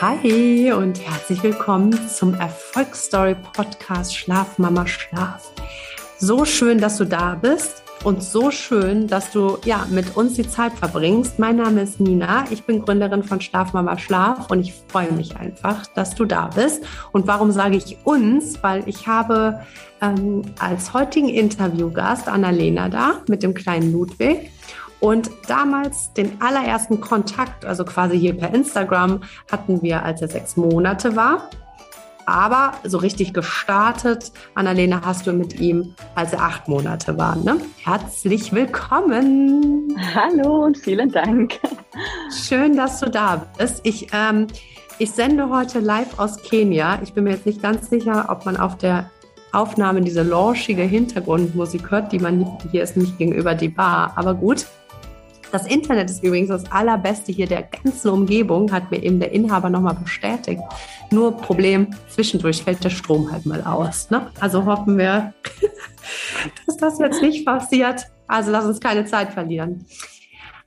Hi und herzlich willkommen zum Erfolgsstory Podcast Schlaf Mama Schlaf. So schön, dass du da bist und so schön, dass du ja mit uns die Zeit verbringst. Mein Name ist Nina, ich bin Gründerin von Schlaf Mama Schlaf und ich freue mich einfach, dass du da bist. Und warum sage ich uns? Weil ich habe ähm, als heutigen Interviewgast Annalena da mit dem kleinen Ludwig. Und damals den allerersten Kontakt, also quasi hier per Instagram, hatten wir, als er sechs Monate war. Aber so richtig gestartet, Annalena, hast du mit ihm, als er acht Monate war. Ne? Herzlich willkommen. Hallo und vielen Dank. Schön, dass du da bist. Ich, ähm, ich sende heute live aus Kenia. Ich bin mir jetzt nicht ganz sicher, ob man auf der Aufnahme diese launchige Hintergrundmusik hört, die man hier ist nicht gegenüber die Bar. Aber gut, das Internet ist übrigens das allerbeste hier der ganzen Umgebung, hat mir eben der Inhaber nochmal bestätigt. Nur Problem, zwischendurch fällt der Strom halt mal aus. Ne? Also hoffen wir, dass das jetzt nicht passiert. Also lass uns keine Zeit verlieren.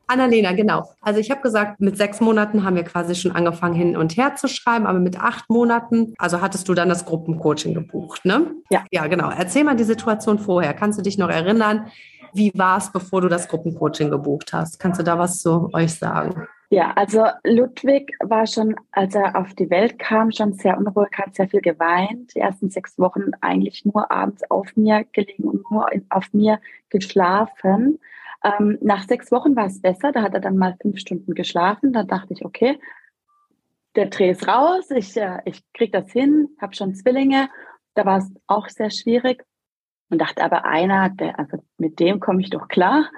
Annalena, genau. Also ich habe gesagt, mit sechs Monaten haben wir quasi schon angefangen hin und her zu schreiben, aber mit acht Monaten, also hattest du dann das Gruppencoaching gebucht, ne? Ja. Ja, genau. Erzähl mal die Situation vorher. Kannst du dich noch erinnern? Wie war es, bevor du das Gruppencoaching gebucht hast? Kannst du da was zu euch sagen? Ja, also Ludwig war schon, als er auf die Welt kam, schon sehr unruhig, hat sehr viel geweint. Die ersten sechs Wochen eigentlich nur abends auf mir gelegen und nur auf mir geschlafen. Ähm, nach sechs Wochen war es besser, da hat er dann mal fünf Stunden geschlafen. Da dachte ich, okay, der Dreh ist raus, ich, äh, ich krieg das hin, habe schon Zwillinge. Da war es auch sehr schwierig und dachte aber einer, der, also mit dem komme ich doch klar.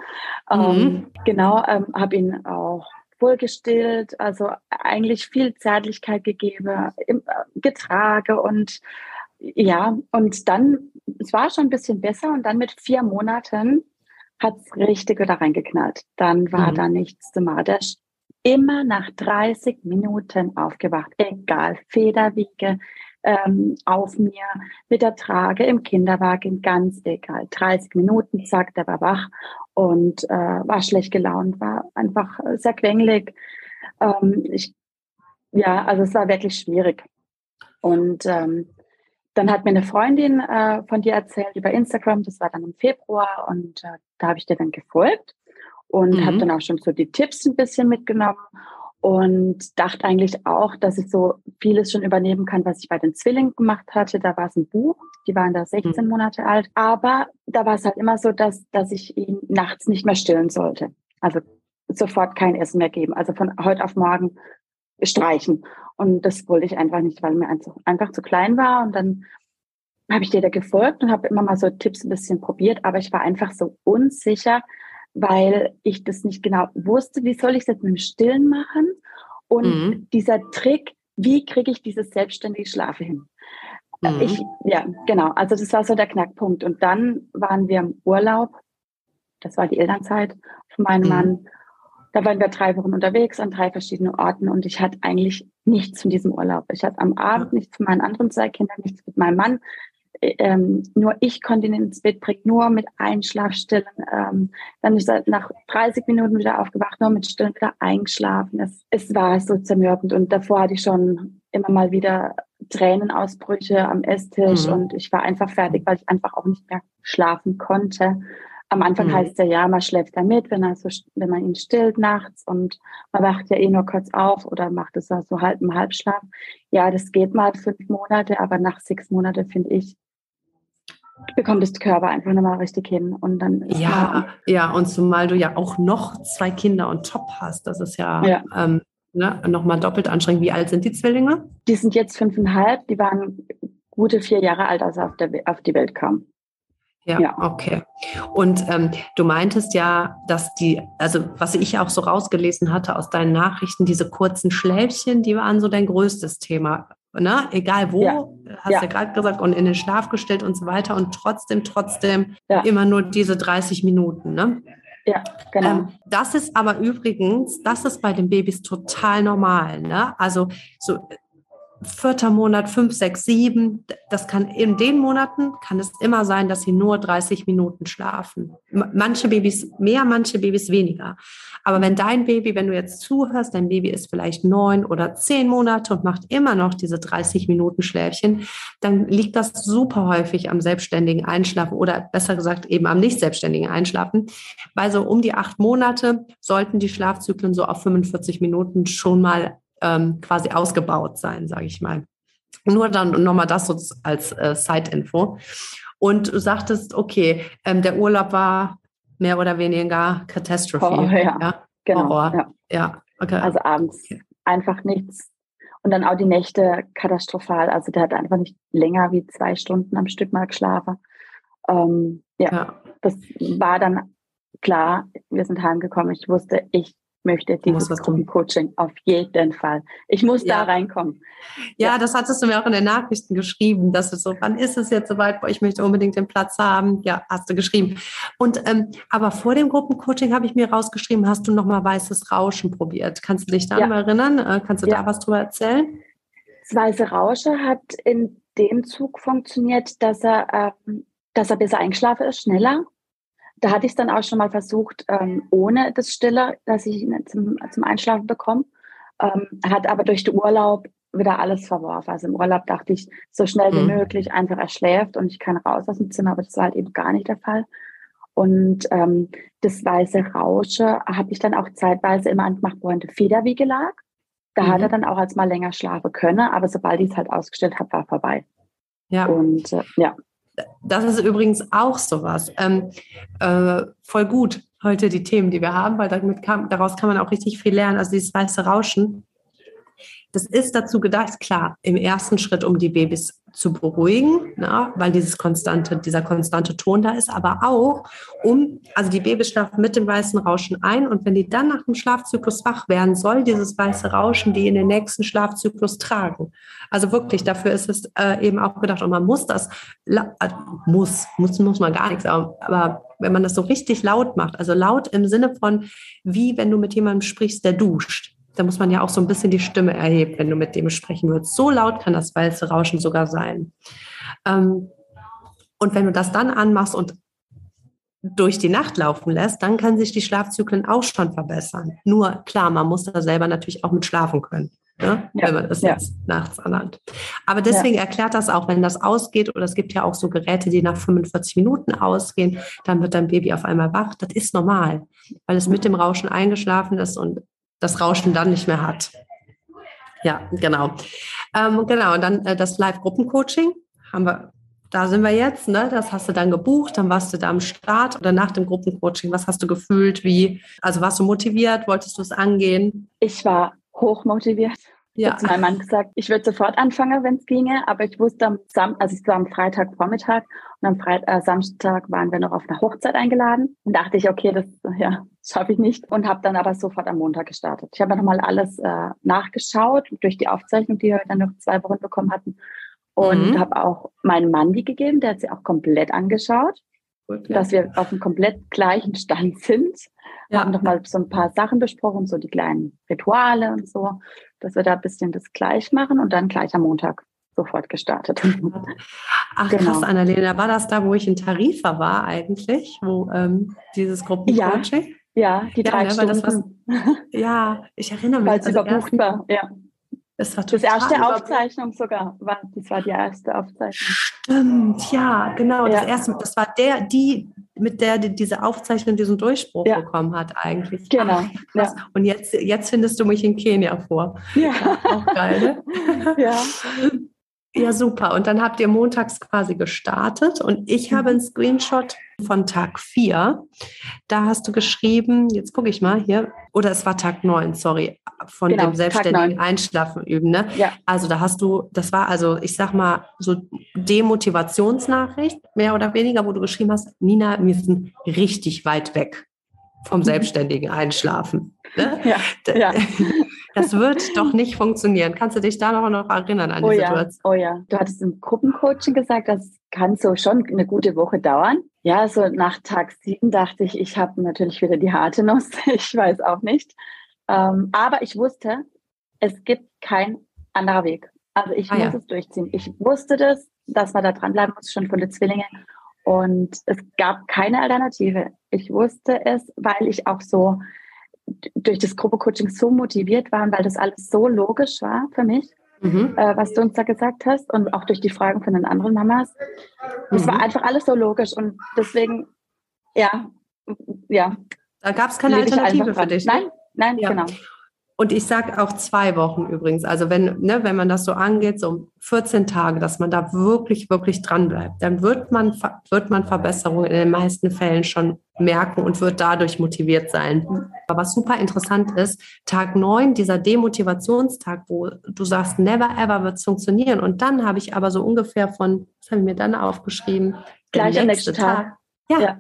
Mhm. Ähm, genau, ähm, habe ihn auch wohlgestillt, also eigentlich viel Zärtlichkeit gegeben, im, äh, getrage und ja, und dann, es war schon ein bisschen besser und dann mit vier Monaten hat es richtig wieder reingeknallt. Dann war mhm. da nichts zu machen. Der ist immer nach 30 Minuten aufgewacht, egal, Federwiege, ähm, auf mir mit der Trage im Kinderwagen, ganz egal. 30 Minuten, zack, der war wach und äh, war schlecht gelaunt, war einfach sehr quengelig. Ähm, ich, ja, also es war wirklich schwierig. Und ähm, dann hat mir eine Freundin äh, von dir erzählt über Instagram, das war dann im Februar und äh, da habe ich dir dann gefolgt und mhm. habe dann auch schon so die Tipps ein bisschen mitgenommen und dachte eigentlich auch, dass ich so vieles schon übernehmen kann, was ich bei den Zwillingen gemacht hatte. Da war es ein Buch, die waren da 16 mhm. Monate alt, aber da war es halt immer so, dass, dass ich ihn nachts nicht mehr stillen sollte. Also sofort kein Essen mehr geben, also von heute auf morgen streichen. Und das wollte ich einfach nicht, weil mir einfach, einfach zu klein war. Und dann habe ich dir da gefolgt und habe immer mal so Tipps ein bisschen probiert, aber ich war einfach so unsicher, weil ich das nicht genau wusste, wie soll ich es jetzt mit dem Stillen machen und mhm. dieser Trick, wie kriege ich dieses selbstständige Schlafe hin? Mhm. Ich, ja, genau. Also das war so der Knackpunkt. Und dann waren wir im Urlaub. Das war die Elternzeit von meinem mhm. Mann. Da waren wir drei Wochen unterwegs an drei verschiedenen Orten und ich hatte eigentlich nichts von diesem Urlaub. Ich hatte am Abend nichts von meinen anderen zwei Kindern, nichts mit meinem Mann ähm, nur ich konnte ihn ins Bett bringen, nur mit Einschlafstillen. Ähm, dann ist er nach 30 Minuten wieder aufgewacht, nur mit Stillen wieder eingeschlafen. Es, es war so zermürbend und davor hatte ich schon immer mal wieder Tränenausbrüche am Esstisch mhm. und ich war einfach fertig, weil ich einfach auch nicht mehr schlafen konnte. Am Anfang mhm. heißt es ja, ja, man schläft da mit, wenn, er so, wenn man ihn stillt nachts und man wacht ja eh nur kurz auf oder macht es so halb im Halbschlaf. Ja, das geht mal fünf Monate, aber nach sechs Monaten finde ich, bekommt das Körper einfach nochmal richtig hin. Und dann ja, ja, und zumal du ja auch noch zwei Kinder on top hast, das ist ja, ja. Ähm, ne, nochmal doppelt anstrengend. Wie alt sind die Zwillinge? Die sind jetzt fünfeinhalb, die waren gute vier Jahre alt, als er auf, der, auf die Welt kam. Ja, ja, okay. Und ähm, du meintest ja, dass die, also was ich auch so rausgelesen hatte aus deinen Nachrichten, diese kurzen Schläfchen, die waren so dein größtes Thema ne? egal wo, ja. hast ja. ja gerade gesagt, und in den Schlaf gestellt und so weiter und trotzdem, trotzdem ja. immer nur diese 30 Minuten. Ne? Ja, genau. Ähm, das ist aber übrigens, das ist bei den Babys total normal. Ne? Also so vierter Monat, fünf, sechs, sieben. Das kann in den Monaten kann es immer sein, dass sie nur 30 Minuten schlafen. Manche Babys mehr, manche Babys weniger. Aber wenn dein Baby, wenn du jetzt zuhörst, dein Baby ist vielleicht neun oder zehn Monate und macht immer noch diese 30 Minuten Schläfchen, dann liegt das super häufig am selbstständigen Einschlafen oder besser gesagt eben am nicht selbstständigen Einschlafen. Weil so um die acht Monate sollten die Schlafzyklen so auf 45 Minuten schon mal ähm, quasi ausgebaut sein, sage ich mal. Nur dann nochmal das so als äh, Side-Info. Und du sagtest, okay, ähm, der Urlaub war mehr oder weniger Katastrophe. Oh, ja. ja, genau. Ja. ja. okay. Also abends okay. einfach nichts. Und dann auch die Nächte katastrophal. Also der hat einfach nicht länger wie zwei Stunden am Stück mal geschlafen. Ähm, ja, ja, das war dann klar. Wir sind heimgekommen. Ich wusste, ich möchte dieses Gruppencoaching auf jeden Fall. Ich muss ja. da reinkommen. Ja, ja, das hattest du mir auch in den Nachrichten geschrieben, dass es so, wann ist es jetzt soweit? Ich möchte unbedingt den Platz haben. Ja, hast du geschrieben. Und ähm, aber vor dem Gruppencoaching habe ich mir rausgeschrieben, hast du noch mal weißes Rauschen probiert? Kannst du dich daran ja. erinnern? Äh, kannst du da was drüber erzählen? Das weiße Rauschen hat in dem Zug funktioniert, dass er, ähm, dass er besser eingeschlafen ist, schneller da hatte ich es dann auch schon mal versucht, ähm, ohne das Stille, dass ich ihn zum, zum Einschlafen bekomme. Ähm, hat aber durch den Urlaub wieder alles verworfen. Also im Urlaub dachte ich, so schnell wie mhm. möglich einfach er schläft und ich kann raus aus dem Zimmer, aber das war halt eben gar nicht der Fall. Und ähm, das weiße Rausche habe ich dann auch zeitweise immer angemacht, wo er in der Federwiege lag. Da mhm. hat er mhm. dann auch als mal länger schlafen können, aber sobald ich es halt ausgestellt habe, war vorbei. Ja. Und äh, ja, das ist übrigens auch sowas. Ähm, äh, voll gut heute die Themen, die wir haben, weil damit kann, daraus kann man auch richtig viel lernen. Also dieses weiße Rauschen das ist dazu gedacht, klar, im ersten Schritt, um die Babys zu beruhigen, na, weil dieses konstante, dieser konstante Ton da ist, aber auch um, also die Babys schlafen mit dem weißen Rauschen ein und wenn die dann nach dem Schlafzyklus wach werden, soll dieses weiße Rauschen die in den nächsten Schlafzyklus tragen. Also wirklich, dafür ist es äh, eben auch gedacht und man muss das, äh, muss, muss, muss man gar nichts, aber, aber wenn man das so richtig laut macht, also laut im Sinne von, wie wenn du mit jemandem sprichst, der duscht da muss man ja auch so ein bisschen die Stimme erheben, wenn du mit dem sprechen würdest. So laut kann das weiße Rauschen sogar sein. Ähm, und wenn du das dann anmachst und durch die Nacht laufen lässt, dann können sich die Schlafzyklen auch schon verbessern. Nur klar, man muss da selber natürlich auch mit schlafen können, ne? ja, wenn man das ja. jetzt nachts anhat. Aber deswegen ja. erklärt das auch, wenn das ausgeht, oder es gibt ja auch so Geräte, die nach 45 Minuten ausgehen, dann wird dein Baby auf einmal wach. Das ist normal, weil es mit dem Rauschen eingeschlafen ist und das Rauschen dann nicht mehr hat. Ja, genau. Ähm, genau, und dann äh, das Live-Gruppencoaching haben wir, da sind wir jetzt, ne? Das hast du dann gebucht, dann warst du da am Start oder nach dem Gruppencoaching. Was hast du gefühlt? Wie, also warst du motiviert? Wolltest du es angehen? Ich war hochmotiviert. Ja. Zu meinem Mann gesagt, ich würde sofort anfangen, wenn es ginge, aber ich wusste am Sam also es war am Freitagvormittag und am Freit äh, Samstag waren wir noch auf einer Hochzeit eingeladen und dachte ich, okay, das ja, schaffe ich nicht und habe dann aber sofort am Montag gestartet. Ich habe nochmal alles äh, nachgeschaut durch die Aufzeichnung, die wir dann noch zwei Wochen bekommen hatten und mhm. habe auch meinem Mann die gegeben, der hat sie auch komplett angeschaut. Gut, ja. dass wir auf einem komplett gleichen Stand sind. Ja. Haben nochmal so ein paar Sachen besprochen, so die kleinen Rituale und so, dass wir da ein bisschen das gleich machen und dann gleich am Montag sofort gestartet. Ach genau. krass, Annalena, war das da, wo ich in Tarifa war eigentlich, wo ähm, dieses Gruppencoaching? Ja, ja, die drei ja, ne, Stunden. Was, ja, ich erinnere mich. Weil es also überbucht war, ja. Das war total Das erste Aufzeichnung sogar, war, das war die erste Aufzeichnung. Stimmt, ja, genau. Ja. Das erste, das war der, die, mit der die diese Aufzeichnung diesen Durchbruch ja. bekommen hat eigentlich. Genau. ja. Und jetzt, jetzt findest du mich in Kenia vor. Ja. auch geil, ne? Ja. Ja, super. Und dann habt ihr montags quasi gestartet und ich habe einen Screenshot von Tag 4. Da hast du geschrieben, jetzt gucke ich mal hier, oder es war Tag 9, sorry, von genau, dem selbstständigen Einschlafen üben. Ne? Ja. Also da hast du, das war also, ich sag mal, so Demotivationsnachricht, mehr oder weniger, wo du geschrieben hast, Nina, wir sind richtig weit weg vom mhm. selbstständigen Einschlafen. Ne? Ja, ja. Das wird doch nicht funktionieren. Kannst du dich da noch, noch erinnern an oh die ja, Situation? Oh ja, du hattest im Gruppencoaching gesagt, das kann so schon eine gute Woche dauern. Ja, so nach Tag sieben dachte ich, ich habe natürlich wieder die harte Nuss. Ich weiß auch nicht. Ähm, aber ich wusste, es gibt kein anderer Weg. Also ich ah, muss ja. es durchziehen. Ich wusste das, dass man da dranbleiben muss, schon von den Zwillingen. Und es gab keine Alternative. Ich wusste es, weil ich auch so durch das Gruppencoaching so motiviert war, weil das alles so logisch war für mich, mhm. äh, was du uns da gesagt hast und auch durch die Fragen von den anderen Mamas. Es mhm. war einfach alles so logisch und deswegen, ja, ja. Da gab es keine Alternative für dich. Ne? Nein, nein, ja. genau. Und ich sage auch zwei Wochen übrigens. Also wenn, ne, wenn man das so angeht, so 14 Tage, dass man da wirklich, wirklich dran bleibt, dann wird man, wird man Verbesserungen in den meisten Fällen schon merken und wird dadurch motiviert sein. Aber was super interessant ist, Tag 9, dieser Demotivationstag, wo du sagst, never ever wird es funktionieren. Und dann habe ich aber so ungefähr von, was habe ich mir dann aufgeschrieben? Gleich am nächsten Tag. Tag. Ja. ja.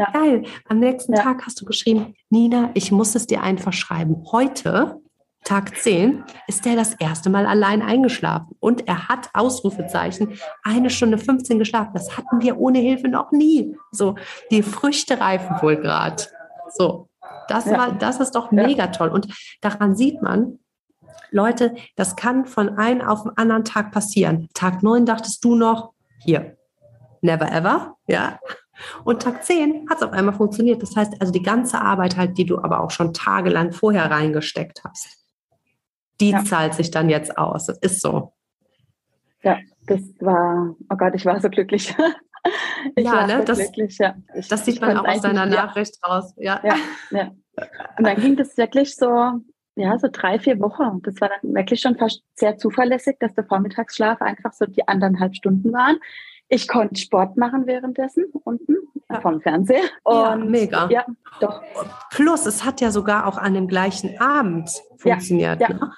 Ja. Geil. Am nächsten ja. Tag hast du geschrieben, Nina, ich muss es dir einfach schreiben. Heute, Tag 10, ist er das erste Mal allein eingeschlafen. Und er hat Ausrufezeichen, eine Stunde 15 geschlafen. Das hatten wir ohne Hilfe noch nie. So, die Früchte reifen wohl gerade. So, das, ja. war, das ist doch mega toll. Und daran sieht man, Leute, das kann von einem auf den anderen Tag passieren. Tag 9 dachtest du noch, hier, never ever, ja. Und Tag 10 hat es auf einmal funktioniert. Das heißt also die ganze Arbeit halt, die du aber auch schon tagelang vorher reingesteckt hast, die ja. zahlt sich dann jetzt aus. Das ist so. Ja, das war, oh Gott, ich war so glücklich. ich ja, ne, so das, glücklich, ja. Ich, das sieht man auch aus deiner Nachricht ja. raus. Ja. ja, ja. Und dann ging das wirklich so, ja, so drei, vier Wochen. Das war dann wirklich schon fast sehr zuverlässig, dass der Vormittagsschlaf einfach so die anderthalb Stunden waren. Ich konnte Sport machen währenddessen unten ja. vom Fernseher. Ja, mega. Ja, doch. Plus, es hat ja sogar auch an dem gleichen Abend funktioniert. Ja, ja. Ne?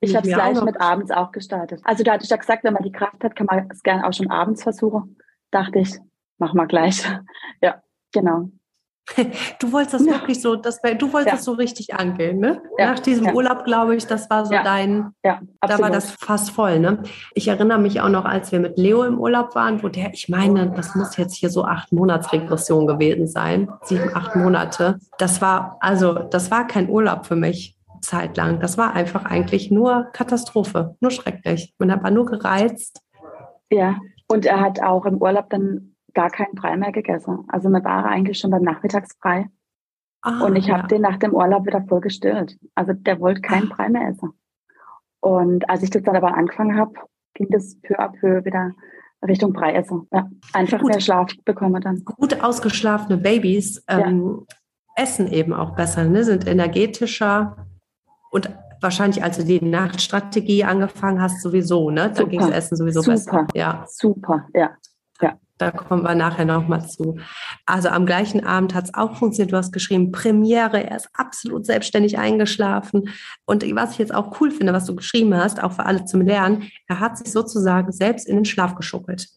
ich habe es gleich mit abends auch gestartet. Also da hatte ich ja gesagt, wenn man die Kraft hat, kann man es gerne auch schon abends versuchen. Dachte ich, mach mal gleich. Ja, genau. Du wolltest das ja. wirklich so, das, du wolltest ja. das so richtig angehen, ne? Ja. Nach diesem Urlaub, glaube ich, das war so dein, ja, da war das fast voll, ne? Ich erinnere mich auch noch, als wir mit Leo im Urlaub waren, wo der, ich meine, das muss jetzt hier so acht Monatsregression gewesen sein, sieben, acht Monate. Das war, also, das war kein Urlaub für mich zeitlang. Das war einfach eigentlich nur Katastrophe, nur schrecklich. Man war nur gereizt. Ja, und er hat auch im Urlaub dann gar keinen Brei mehr gegessen. Also mir war eigentlich schon beim Nachmittagsbrei. Ah, und ich ja. habe den nach dem Urlaub wieder voll gestillt. Also der wollte keinen Brei mehr essen. Und als ich das dann aber angefangen habe, ging das peu à peu wieder Richtung Brei essen. Ja, einfach gut, mehr Schlaf bekommen dann. Gut ausgeschlafene Babys ähm, ja. essen eben auch besser, ne? sind energetischer und wahrscheinlich, als du die Nachtstrategie angefangen hast, sowieso, ne? Da ging das Essen sowieso super, besser. Ja. Super, ja. Da kommen wir nachher nochmal zu. Also am gleichen Abend hat es auch funktioniert. Du hast geschrieben, Premiere, er ist absolut selbstständig eingeschlafen. Und was ich jetzt auch cool finde, was du geschrieben hast, auch für alle zum Lernen, er hat sich sozusagen selbst in den Schlaf geschuckelt.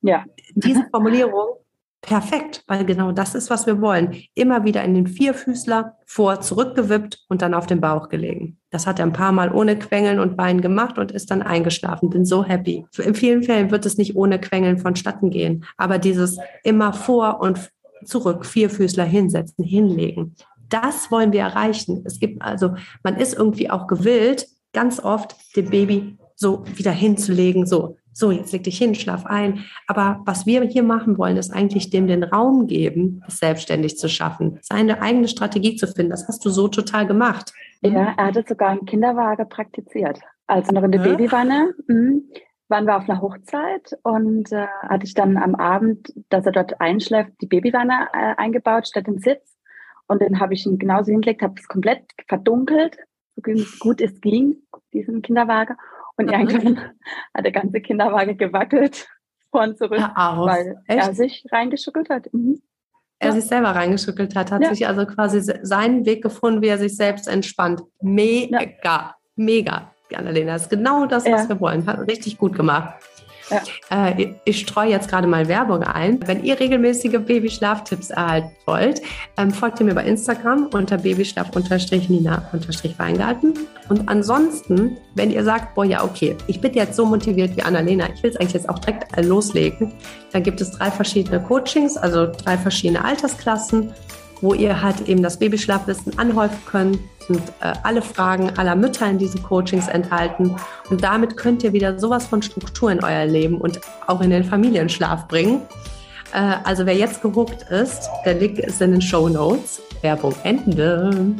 Ja. Diese Formulierung Perfekt, weil genau das ist, was wir wollen. Immer wieder in den Vierfüßler, vor, zurückgewippt und dann auf den Bauch gelegen. Das hat er ein paar Mal ohne Quengeln und Beinen gemacht und ist dann eingeschlafen. Bin so happy. In vielen Fällen wird es nicht ohne Quengeln vonstatten gehen. Aber dieses immer vor und zurück, Vierfüßler hinsetzen, hinlegen. Das wollen wir erreichen. Es gibt also, man ist irgendwie auch gewillt, ganz oft dem Baby so wieder hinzulegen, so so, jetzt leg dich hin, schlaf ein. Aber was wir hier machen wollen, ist eigentlich dem den Raum geben, es selbstständig zu schaffen, seine eigene Strategie zu finden. Das hast du so total gemacht. Ja, er hat es sogar im Kinderwagen praktiziert. Also noch in der ja. Babywanne. Mhm. Waren wir auf einer Hochzeit und äh, hatte ich dann am Abend, dass er dort einschläft, die Babywanne äh, eingebaut statt den Sitz. Und dann habe ich ihn genauso hingelegt, habe es komplett verdunkelt, so gut es ging, diesen Kinderwagen. Und irgendwann hat der ganze Kinderwagen gewackelt von zurück, weil Echt? er sich reingeschuckelt hat. Mhm. Er ja. sich selber reingeschuckelt hat, hat ja. sich also quasi seinen Weg gefunden, wie er sich selbst entspannt. Mega, ja. mega, Annalena. Das ist genau das, was wir wollen. Hat richtig gut gemacht. Ja. Äh, ich streue jetzt gerade mal Werbung ein. Wenn ihr regelmäßige Babyschlaftipps erhalten wollt, ähm, folgt ihr mir bei Instagram unter babyschlaf-nina-weingarten. Und ansonsten, wenn ihr sagt, boah, ja, okay, ich bin jetzt so motiviert wie Annalena, ich will es eigentlich jetzt auch direkt loslegen, dann gibt es drei verschiedene Coachings, also drei verschiedene Altersklassen wo ihr halt eben das Babyschlafwissen anhäufen könnt. Sind äh, alle Fragen aller Mütter in diesen Coachings enthalten. Und damit könnt ihr wieder sowas von Struktur in euer Leben und auch in den Familienschlaf bringen. Äh, also wer jetzt gehuckt ist, der Link ist in den Show Notes. Werbung Ende.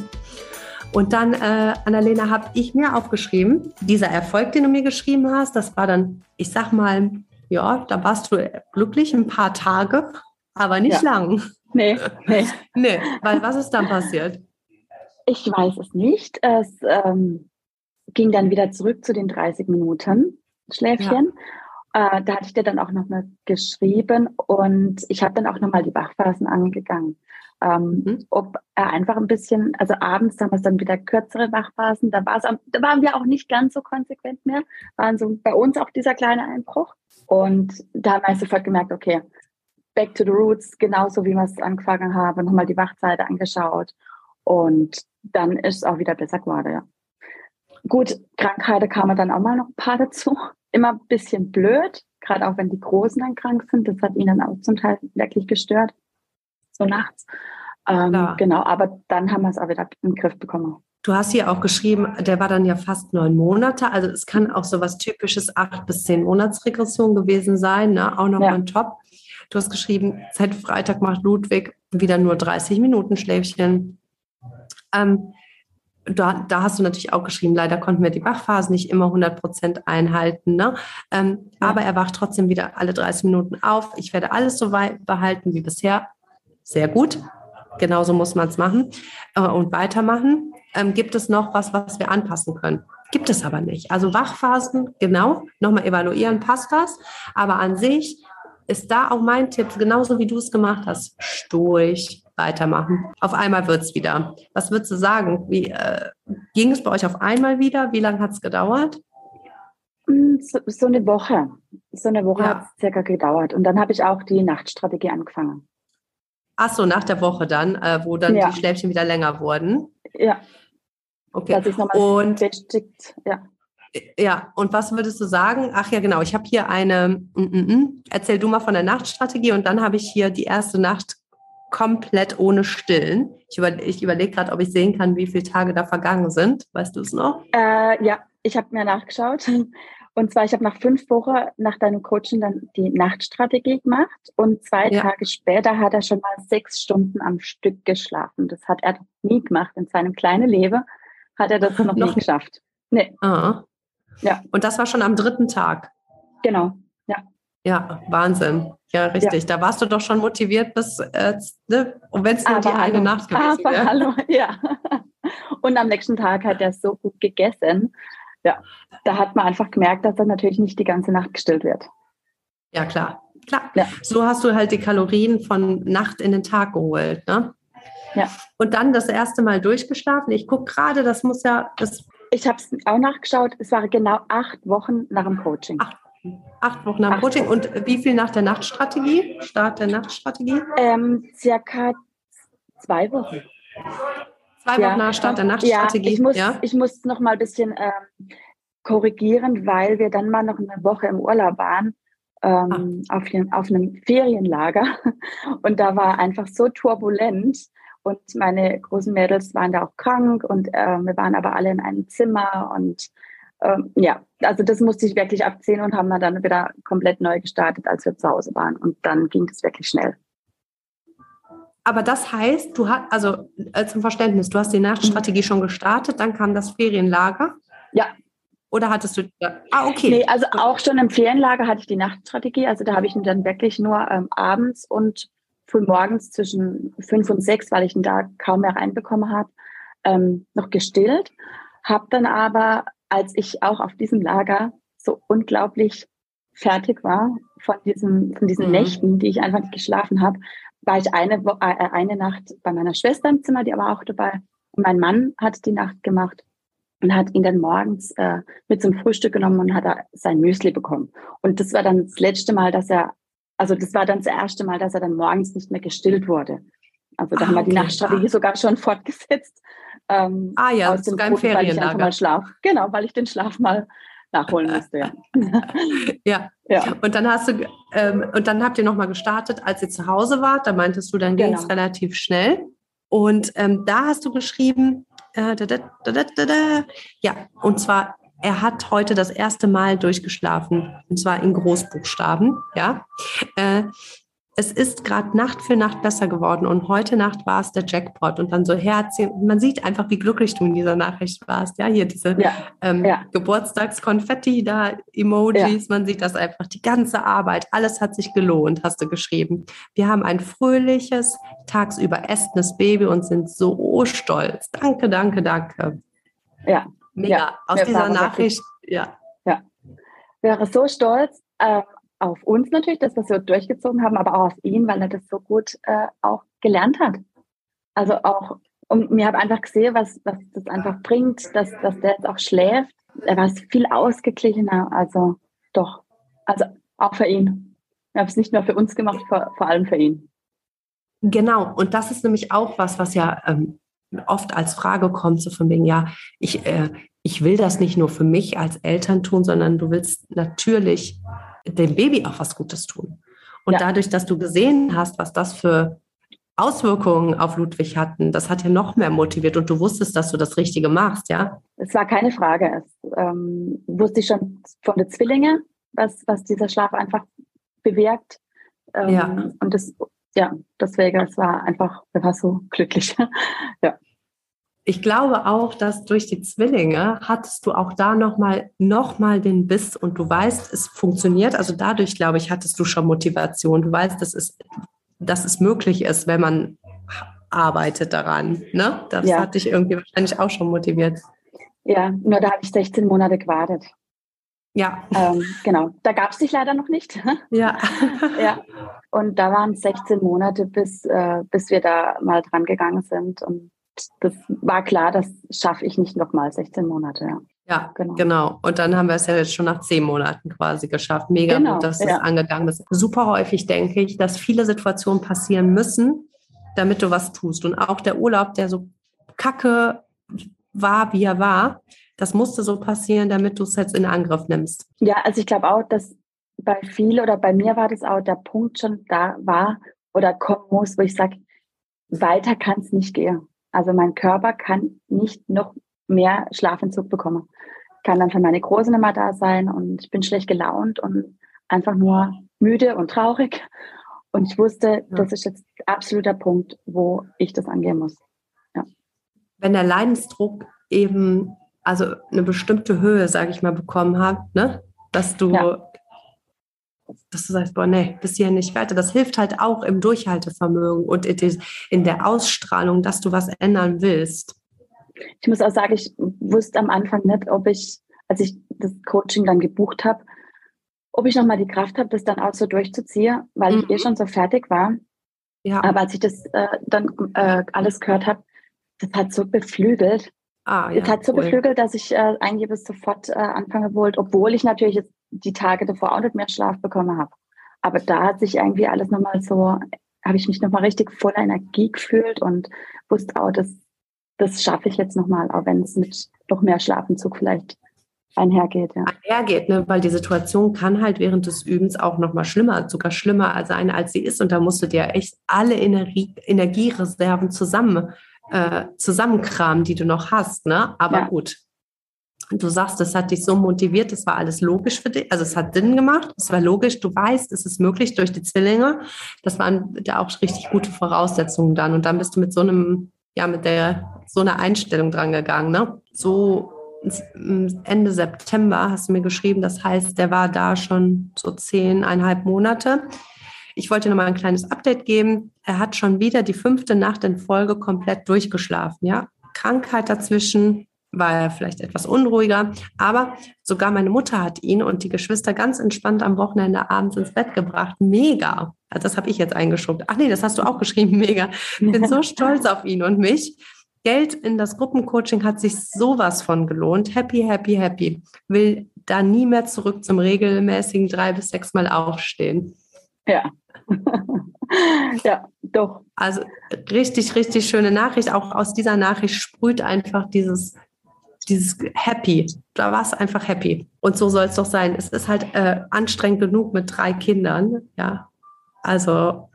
Und dann, äh, Annalena, habe ich mir aufgeschrieben, dieser Erfolg, den du mir geschrieben hast, das war dann, ich sag mal, ja, da warst du glücklich ein paar Tage, aber nicht ja. lang. Nee, nee. nee, weil was ist dann passiert? Ich weiß es nicht. Es ähm, ging dann wieder zurück zu den 30 Minuten Schläfchen. Ja. Äh, da hatte ich dir dann auch nochmal geschrieben und ich habe dann auch nochmal die Wachphasen angegangen. Ähm, mhm. Ob er einfach ein bisschen, also abends haben wir dann wieder kürzere Wachphasen, da, war's, da waren wir auch nicht ganz so konsequent mehr, waren so bei uns auch dieser kleine Einbruch. Und da haben wir sofort gemerkt, okay, back to the roots, genauso wie wir es angefangen haben, nochmal die Wachzeit angeschaut. Und dann ist es auch wieder besser geworden, ja. Gut, Krankheiten kamen dann auch mal noch ein paar dazu. Immer ein bisschen blöd, gerade auch wenn die Großen dann krank sind. Das hat ihnen auch zum Teil wirklich gestört so nachts. Ähm, genau, aber dann haben wir es auch wieder den Griff bekommen. Du hast hier auch geschrieben, der war dann ja fast neun Monate. Also es kann auch so was typisches acht bis zehn Monatsregression gewesen sein, ne? auch noch ja. on top. Du hast geschrieben, seit Freitag macht Ludwig wieder nur 30 Minuten Schläfchen. Ähm, da, da, hast du natürlich auch geschrieben, leider konnten wir die Wachphase nicht immer 100 Prozent einhalten. Ne? Ähm, ja. Aber er wacht trotzdem wieder alle 30 Minuten auf. Ich werde alles so weit behalten wie bisher sehr gut. Genauso muss man es machen äh, und weitermachen. Ähm, gibt es noch was, was wir anpassen können? Gibt es aber nicht. Also Wachphasen, genau, nochmal evaluieren, passt das. Aber an sich ist da auch mein Tipp, genauso wie du es gemacht hast, stoisch weitermachen. Auf einmal wird es wieder. Was würdest du sagen? Wie äh, ging es bei euch auf einmal wieder? Wie lange hat es gedauert? Hm, so, so, eine Woche. So eine Woche ja. hat es circa gedauert. Und dann habe ich auch die Nachtstrategie angefangen. Ach so, nach der Woche dann, äh, wo dann ja. die Schläfchen wieder länger wurden. Ja. Okay. Dass ich nochmal und ja. Ja, und was würdest du sagen? Ach ja, genau, ich habe hier eine, mm, mm, mm. erzähl du mal von der Nachtstrategie und dann habe ich hier die erste Nacht komplett ohne Stillen. Ich, über, ich überlege gerade, ob ich sehen kann, wie viele Tage da vergangen sind. Weißt du es noch? Äh, ja, ich habe mir nachgeschaut. Und zwar, ich habe nach fünf Wochen nach deinem Coaching dann die Nachtstrategie gemacht und zwei ja. Tage später hat er schon mal sechs Stunden am Stück geschlafen. Das hat er nie gemacht. In seinem kleinen Leben hat er das noch, noch nie geschafft. Nee. Ah. Ja. Und das war schon am dritten Tag. Genau, ja. Ja, Wahnsinn. Ja, richtig. Ja. Da warst du doch schon motiviert bis, äh, ne? und wenn es nur die eine Nacht gewesen wäre. hallo, ja. Und am nächsten Tag hat er so gut gegessen, ja, da hat man einfach gemerkt, dass er natürlich nicht die ganze Nacht gestillt wird. Ja, klar. Klar. Ja. So hast du halt die Kalorien von Nacht in den Tag geholt, ne? Ja. Und dann das erste Mal durchgeschlafen. Ich gucke gerade, das muss ja. Das ich habe es auch nachgeschaut. Es waren genau acht Wochen nach dem Coaching. Acht, acht Wochen nach dem Coaching. Wochen. Und wie viel nach der Nachtstrategie? Start der Nachtstrategie? Ähm, circa zwei Wochen. Zwei Wochen nach Start der Nachtstrategie. Ja, ich muss, ja? ich muss noch mal ein bisschen ähm, korrigieren, weil wir dann mal noch eine Woche im Urlaub waren. Ähm, ah. auf, auf einem Ferienlager und da war einfach so turbulent und meine großen Mädels waren da auch krank und äh, wir waren aber alle in einem Zimmer und ähm, ja, also das musste ich wirklich abziehen und haben wir dann wieder komplett neu gestartet, als wir zu Hause waren und dann ging es wirklich schnell. Aber das heißt, du hast, also äh, zum Verständnis, du hast die Nachtstrategie schon gestartet, dann kam das Ferienlager. Ja. Oder hattest du, ah, okay. Nee, also auch schon im Ferienlager hatte ich die Nachtstrategie. Also da habe ich dann wirklich nur ähm, abends und früh morgens zwischen fünf und sechs, weil ich ihn da kaum mehr reinbekommen habe, ähm, noch gestillt. Habe dann aber, als ich auch auf diesem Lager so unglaublich fertig war von, diesem, von diesen mhm. Nächten, die ich einfach nicht geschlafen habe, war ich eine, äh, eine Nacht bei meiner Schwester im Zimmer, die war auch dabei. Und mein Mann hat die Nacht gemacht und hat ihn dann morgens äh, mit zum Frühstück genommen und hat er sein Müsli bekommen. Und das war dann das letzte Mal, dass er, also das war dann das erste Mal, dass er dann morgens nicht mehr gestillt wurde. Also da ah, haben wir okay. die Nachtstrategie ah. sogar schon fortgesetzt. Ähm, ah ja, aus sogar im Ferienlager. Mal Schlaf, genau, weil ich den Schlaf mal nachholen musste. Ja. ja. ja. Und dann hast du ähm, und dann habt ihr nochmal gestartet, als ihr zu Hause wart. Da meintest du, dann ging es genau. relativ schnell. Und ähm, da hast du geschrieben, äh, da, da, da, ja, und zwar, er hat heute das erste Mal durchgeschlafen, und zwar in Großbuchstaben, ja. Äh, es ist gerade Nacht für Nacht besser geworden und heute Nacht war es der Jackpot und dann so Herzchen. Man sieht einfach, wie glücklich du in dieser Nachricht warst. Ja, hier diese ja, ähm, ja. Geburtstagskonfetti da, Emojis, ja. man sieht das einfach. Die ganze Arbeit, alles hat sich gelohnt, hast du geschrieben. Wir haben ein fröhliches, tagsüber essendes Baby und sind so stolz. Danke, danke, danke. Ja. Mega. Aus dieser Nachricht, ja. Ja. Wäre so stolz. Äh, auf uns natürlich, dass wir so durchgezogen haben, aber auch auf ihn, weil er das so gut äh, auch gelernt hat. Also auch, und mir habe einfach gesehen, was, was das einfach bringt, dass, dass der jetzt auch schläft. Er war viel ausgeglichener, also doch. Also auch für ihn. Wir haben es nicht nur für uns gemacht, vor, vor allem für ihn. Genau, und das ist nämlich auch was, was ja ähm, oft als Frage kommt, so von wegen, ja, ich, äh, ich will das nicht nur für mich als Eltern tun, sondern du willst natürlich dem Baby auch was Gutes tun. Und ja. dadurch, dass du gesehen hast, was das für Auswirkungen auf Ludwig hatten, das hat ja noch mehr motiviert und du wusstest, dass du das Richtige machst, ja? Es war keine Frage. Es ähm, wusste ich schon von den Zwillingen, was, was dieser Schlaf einfach bewirkt. Ähm, ja. Und das, ja, deswegen, es war einfach, wir waren so glücklich. ja ich glaube auch, dass durch die Zwillinge hattest du auch da nochmal noch mal den Biss und du weißt, es funktioniert. Also dadurch, glaube ich, hattest du schon Motivation. Du weißt, dass es, dass es möglich ist, wenn man arbeitet daran. Ne? Das ja. hat dich irgendwie wahrscheinlich auch schon motiviert. Ja, nur da habe ich 16 Monate gewartet. Ja. Ähm, genau. Da gab es dich leider noch nicht. Ja. ja. Und da waren es 16 Monate, bis, äh, bis wir da mal dran gegangen sind. Und das war klar, das schaffe ich nicht nochmal 16 Monate. Ja. Ja, genau. genau. Und dann haben wir es ja jetzt schon nach zehn Monaten quasi geschafft. Mega genau, gut, dass ja. das angegangen ist. Super häufig denke ich, dass viele Situationen passieren müssen, damit du was tust. Und auch der Urlaub, der so kacke war, wie er war, das musste so passieren, damit du es jetzt in Angriff nimmst. Ja, also ich glaube auch, dass bei vielen oder bei mir war das auch der Punkt schon da war oder kommen muss, wo ich sage, weiter kann es nicht gehen. Also mein Körper kann nicht noch mehr Schlafentzug bekommen. Kann dann für meine Große nicht mehr da sein und ich bin schlecht gelaunt und einfach nur müde und traurig. Und ich wusste, ja. das ist jetzt absoluter Punkt, wo ich das angehen muss. Ja. Wenn der Leidensdruck eben also eine bestimmte Höhe, sage ich mal, bekommen hat, ne? dass du ja dass du sagst, boah, nee, bis hier nicht weiter. Das hilft halt auch im Durchhaltevermögen und in der Ausstrahlung, dass du was ändern willst. Ich muss auch sagen, ich wusste am Anfang nicht, ob ich, als ich das Coaching dann gebucht habe, ob ich nochmal die Kraft habe, das dann auch so durchzuziehen, weil mhm. ich eh schon so fertig war. Ja. Aber als ich das äh, dann äh, alles gehört habe, das hat so beflügelt. Ah, ja, das hat so cool. beflügelt, dass ich äh, eigentlich bis sofort äh, anfangen wollte, obwohl ich natürlich jetzt die Tage davor auch nicht mehr Schlaf bekommen habe. Aber da hat sich irgendwie alles nochmal so, habe ich mich nochmal richtig voller Energie gefühlt und wusste auch, dass das schaffe ich jetzt nochmal, auch wenn es mit noch mehr Schlafentzug vielleicht einhergeht. Ja. Einhergeht, ne? weil die Situation kann halt während des Übens auch nochmal schlimmer, sogar schlimmer sein, als sie ist. Und da musst du dir echt alle Energie, Energiereserven zusammen, äh, zusammenkramen, die du noch hast. Ne? Aber ja. gut, du sagst, das hat dich so motiviert, das war alles logisch für dich, also es hat Sinn gemacht, es war logisch, du weißt, es ist möglich durch die Zwillinge. Das waren ja auch richtig gute Voraussetzungen dann. Und dann bist du mit so einem, ja, mit der, so einer Einstellung dran gegangen, ne? So Ende September hast du mir geschrieben, das heißt, der war da schon so zehneinhalb Monate. Ich wollte nochmal ein kleines Update geben. Er hat schon wieder die fünfte Nacht in Folge komplett durchgeschlafen, ja? Krankheit dazwischen, war er vielleicht etwas unruhiger. Aber sogar meine Mutter hat ihn und die Geschwister ganz entspannt am Wochenende abends ins Bett gebracht. Mega. Also das habe ich jetzt eingeschoben. Ach nee, das hast du auch geschrieben. Mega. Ich bin so stolz auf ihn und mich. Geld in das Gruppencoaching hat sich sowas von gelohnt. Happy, happy, happy. Will da nie mehr zurück zum regelmäßigen drei bis sechs Mal aufstehen. Ja. ja, doch. Also richtig, richtig schöne Nachricht. Auch aus dieser Nachricht sprüht einfach dieses dieses Happy. Da war es einfach happy. Und so soll es doch sein. Es ist halt äh, anstrengend genug mit drei Kindern. Ja, also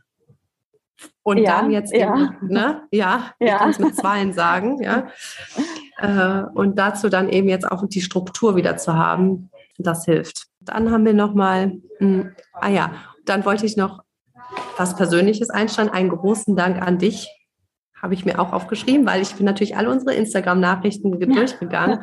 Und ja, dann jetzt, ja, eben, ne? ja, ja. ich kann es mit Zweien sagen, ja. Äh, und dazu dann eben jetzt auch die Struktur wieder zu haben, das hilft. Dann haben wir nochmal, hm, ah ja, dann wollte ich noch was Persönliches einstellen. Einen großen Dank an dich. Habe ich mir auch aufgeschrieben, weil ich bin natürlich alle unsere Instagram-Nachrichten durchgegangen.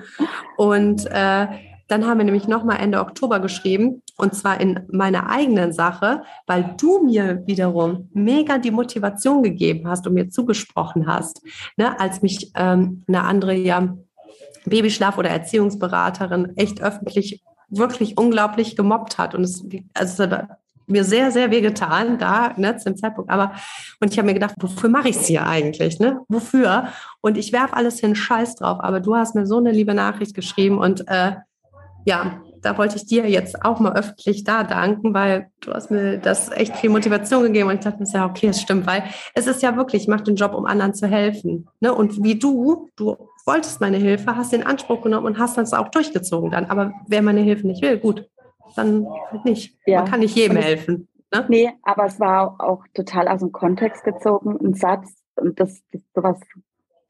Und äh, dann haben wir nämlich nochmal Ende Oktober geschrieben, und zwar in meiner eigenen Sache, weil du mir wiederum mega die Motivation gegeben hast und mir zugesprochen hast, ne, als mich ähm, eine andere ja Babyschlaf- oder Erziehungsberaterin echt öffentlich wirklich unglaublich gemobbt hat. Und es, also mir sehr, sehr wehgetan da, ne, zu dem Zeitpunkt. Aber, und ich habe mir gedacht, wofür mache ich es hier eigentlich, ne? Wofür? Und ich werfe alles hin, Scheiß drauf. Aber du hast mir so eine liebe Nachricht geschrieben und äh, ja, da wollte ich dir jetzt auch mal öffentlich da danken, weil du hast mir das echt viel Motivation gegeben und ich dachte mir, ja, okay, es stimmt, weil es ist ja wirklich, ich mache den Job, um anderen zu helfen. Ne? Und wie du, du wolltest meine Hilfe, hast den Anspruch genommen und hast das auch durchgezogen dann. Aber wer meine Hilfe nicht will, gut, dann halt nicht. Ja. Man kann nicht jedem helfen. Ne? Nee, aber es war auch total aus dem Kontext gezogen, ein Satz und das, das sowas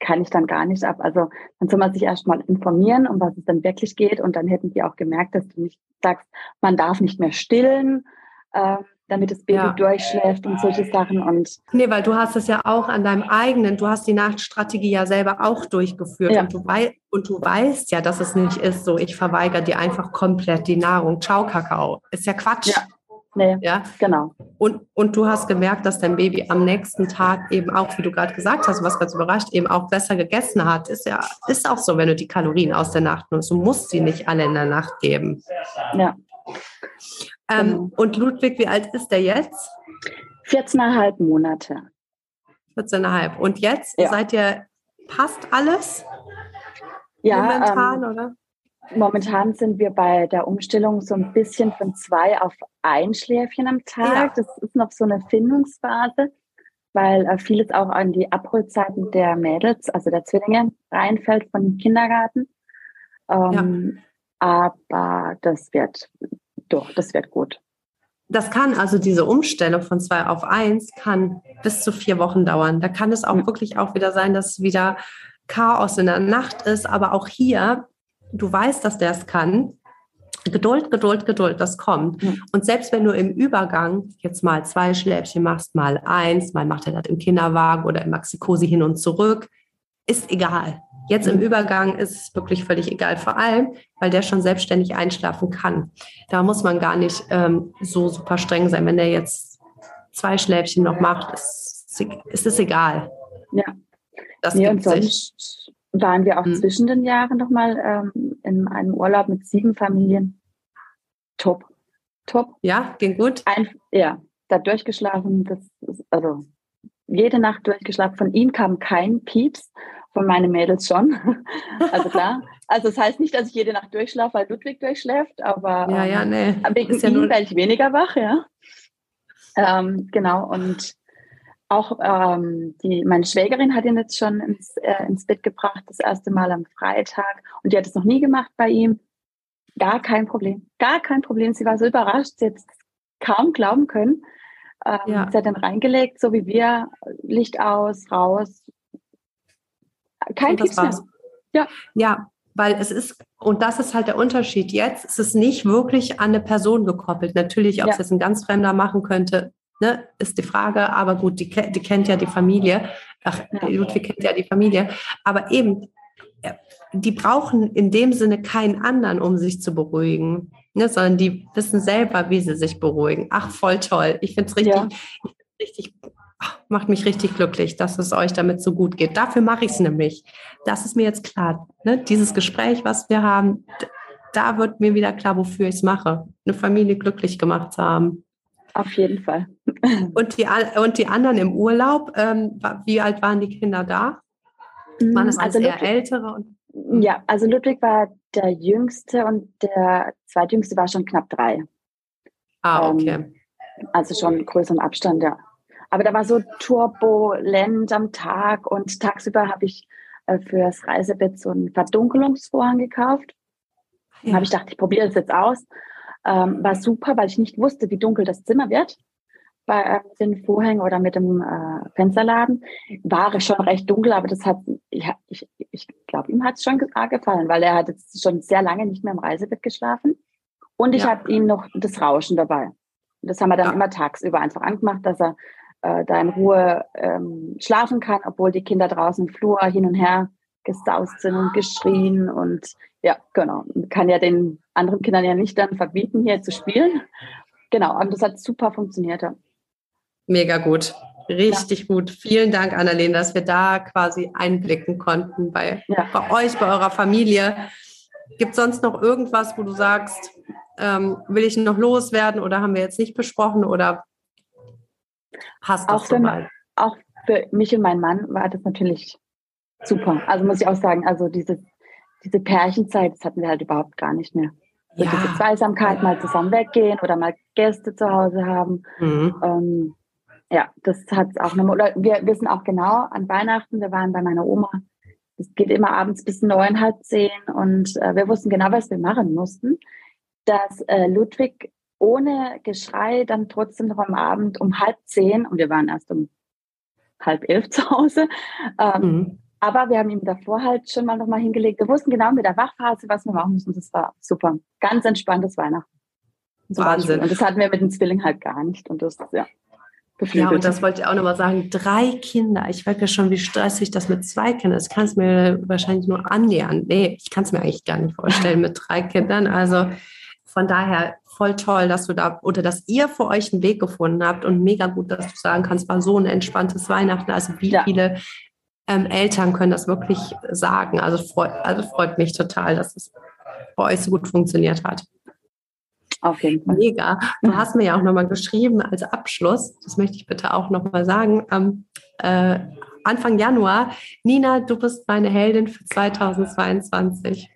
kann ich dann gar nicht ab. Also dann soll man sich erstmal informieren, um was es dann wirklich geht. Und dann hätten die auch gemerkt, dass du nicht sagst, man darf nicht mehr stillen, äh, damit das Baby ja. durchschläft und solche Sachen. Und nee, weil du hast es ja auch an deinem eigenen, du hast die Nachtstrategie ja selber auch durchgeführt. Ja. Und, du wei und du weißt ja, dass es nicht ist so, ich verweigere dir einfach komplett die Nahrung. Ciao, Kakao. Ist ja Quatsch. Ja. Nee, ja, genau. Und, und du hast gemerkt, dass dein Baby am nächsten Tag eben auch, wie du gerade gesagt hast, was ganz überrascht, eben auch besser gegessen hat. Ist ja, ist auch so, wenn du die Kalorien aus der Nacht nimmst. Du musst sie nicht alle in der Nacht geben. Ja. Ähm, genau. Und Ludwig, wie alt ist der jetzt? 14,5 Monate. 14,5. Und jetzt ja. seid ihr, passt alles? Ja. Momentan, ähm, oder? Momentan sind wir bei der Umstellung so ein bisschen von zwei auf ein Schläfchen am Tag. Ja. Das ist noch so eine Findungsphase, weil äh, vieles auch an die Abholzeiten der Mädels, also der Zwillinge, reinfällt von dem Kindergarten. Ähm, ja. Aber das wird, doch, das wird gut. Das kann also diese Umstellung von zwei auf eins kann bis zu vier Wochen dauern. Da kann es auch mhm. wirklich auch wieder sein, dass wieder Chaos in der Nacht ist, aber auch hier du weißt, dass der es kann. Geduld, Geduld, Geduld, das kommt. Mhm. Und selbst wenn du im Übergang jetzt mal zwei Schläfchen machst, mal eins, mal macht er das im Kinderwagen oder im Maxikosi hin und zurück, ist egal. Jetzt im Übergang ist es wirklich völlig egal, vor allem, weil der schon selbstständig einschlafen kann. Da muss man gar nicht ähm, so super streng sein. Wenn der jetzt zwei Schläfchen noch macht, ist, ist es egal. Ja. Das nee, und sonst, waren wir auch mhm. zwischen den Jahren nochmal ähm, in einem Urlaub mit sieben Familien. Top. Top. Ja, ging gut. Ein, ja, da durchgeschlafen. Das ist, also jede Nacht durchgeschlafen. Von ihm kam kein Pieps, von meinen Mädels schon. also klar. Also das heißt nicht, dass ich jede Nacht durchschlafe, weil Ludwig durchschläft, aber ja, ja, nee. Ähm, wegen ja ihm werde ich weniger wach, ja. Ähm, genau, und auch ähm, die, meine Schwägerin hat ihn jetzt schon ins, äh, ins Bett gebracht, das erste Mal am Freitag. Und die hat es noch nie gemacht bei ihm. Gar kein Problem. Gar kein Problem. Sie war so überrascht, sie hat es kaum glauben können. Ähm, ja. Sie hat dann reingelegt, so wie wir, Licht aus, raus. Kein Pieps mehr. Ja. ja, weil es ist, und das ist halt der Unterschied jetzt, es ist nicht wirklich an eine Person gekoppelt. Natürlich, ob ja. es jetzt ein ganz Fremder machen könnte, ne, ist die Frage. Aber gut, die, die kennt ja die Familie. Ach, Ludwig kennt ja die Familie. Aber eben, die brauchen in dem Sinne keinen anderen, um sich zu beruhigen, ne, sondern die wissen selber, wie sie sich beruhigen. Ach, voll toll. Ich finde es richtig, ja. richtig, macht mich richtig glücklich, dass es euch damit so gut geht. Dafür mache ich es nämlich. Das ist mir jetzt klar. Ne? Dieses Gespräch, was wir haben, da wird mir wieder klar, wofür ich es mache. Eine Familie glücklich gemacht zu haben. Auf jeden Fall. Und die, und die anderen im Urlaub, ähm, wie alt waren die Kinder da? Waren es also, eher Ludwig, ältere? Und, hm. ja, also Ludwig war der jüngste und der zweitjüngste war schon knapp drei. Ah, okay. Ähm, also schon größeren Abstand, ja. Aber da war so turbulent am Tag und tagsüber habe ich äh, fürs Reisebett so einen Verdunkelungsvorhang gekauft. Ja. habe ich gedacht, ich probiere es jetzt aus. Ähm, war super, weil ich nicht wusste, wie dunkel das Zimmer wird. bei äh, den Vorhängen oder mit dem äh, Fensterladen. War schon recht dunkel, aber das hat, ich, ich, ich glaube, ihm hat es schon gefallen, weil er hat jetzt schon sehr lange nicht mehr im Reisebett geschlafen. Und ich ja. hatte ihm noch das Rauschen dabei. Das haben wir dann ja. immer tagsüber einfach angemacht, dass er äh, da in Ruhe ähm, schlafen kann, obwohl die Kinder draußen im Flur hin und her gesaust sind und geschrien und ja, genau. Kann ja den anderen Kindern ja nicht dann verbieten, hier zu spielen. Genau, aber das hat super funktioniert. Ja. Mega gut. Richtig ja. gut. Vielen Dank, Annalena, dass wir da quasi einblicken konnten bei, ja. bei euch, bei eurer Familie. Gibt es sonst noch irgendwas, wo du sagst, ähm, will ich noch loswerden oder haben wir jetzt nicht besprochen oder passt das auch für, mal? Auch für mich und meinen Mann war das natürlich super. Also muss ich auch sagen, also diese, diese Pärchenzeit, das hatten wir halt überhaupt gar nicht mehr. So ja. diese Zweisamkeit, mal zusammen weggehen oder mal Gäste zu Hause haben. Mhm. Ähm, ja, das hat es auch nochmal. Oder wir wissen auch genau, an Weihnachten, wir waren bei meiner Oma. Es geht immer abends bis neun, halb zehn und äh, wir wussten genau, was wir machen mussten. Dass äh, Ludwig ohne Geschrei dann trotzdem noch am Abend um halb zehn, und wir waren erst um halb elf zu Hause, ähm, mhm. aber wir haben ihm davor halt schon mal nochmal hingelegt. Wir wussten genau mit der Wachphase, was wir machen müssen. Das war super. Ganz entspanntes Weihnachten. Wahnsinn. Und das hatten wir mit dem Zwilling halt gar nicht. Und das, ja. Ja, und das wollte ich auch nochmal sagen. Drei Kinder. Ich merke schon, wie stressig das mit zwei Kindern ist. Ich kann es mir wahrscheinlich nur annähern. Nee, ich kann es mir eigentlich gar nicht vorstellen mit drei Kindern. Also von daher voll toll, dass du da oder dass ihr für euch einen Weg gefunden habt und mega gut, dass du sagen kannst, war so ein entspanntes Weihnachten. Also wie ja. viele ähm, Eltern können das wirklich sagen? Also freut, also freut mich total, dass es bei euch so gut funktioniert hat. Auf jeden Fall. Mega. Du hast mir ja auch nochmal geschrieben als Abschluss, das möchte ich bitte auch nochmal sagen, am äh, Anfang Januar, Nina, du bist meine Heldin für 2022.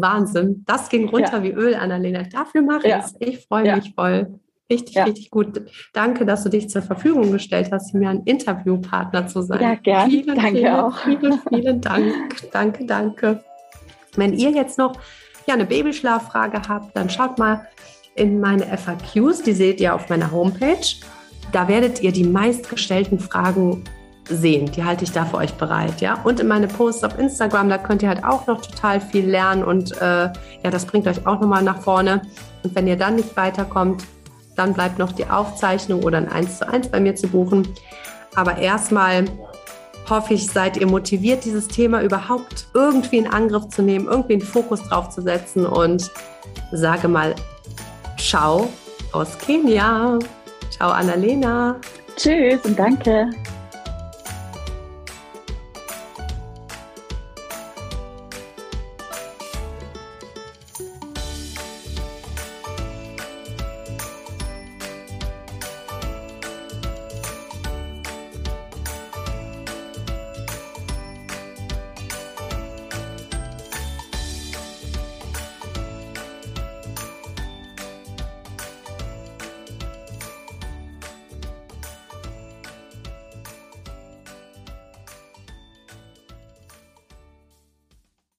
Wahnsinn. Das ging runter ja. wie Öl, Annalena. Dafür mache ja. ich es. Ich freue mich voll. Richtig, richtig gut. Danke, dass du dich zur Verfügung gestellt hast, mir ein Interviewpartner zu sein. Ja, gerne. Vielen, danke vielen, auch. Vielen, vielen Dank. danke, danke. Wenn ihr jetzt noch ja, eine Babyschlaffrage habt, dann schaut mal in meine FAQs, die seht ihr auf meiner Homepage. Da werdet ihr die meistgestellten Fragen sehen. Die halte ich da für euch bereit, ja. Und in meine Posts auf Instagram, da könnt ihr halt auch noch total viel lernen und äh, ja, das bringt euch auch nochmal nach vorne. Und wenn ihr dann nicht weiterkommt, dann bleibt noch die Aufzeichnung oder ein 1 zu 1 bei mir zu buchen. Aber erstmal hoffe ich, seid ihr motiviert, dieses Thema überhaupt irgendwie in Angriff zu nehmen, irgendwie einen Fokus drauf zu setzen und sage mal Ciao aus Kenia. Ciao, Annalena. Tschüss und danke.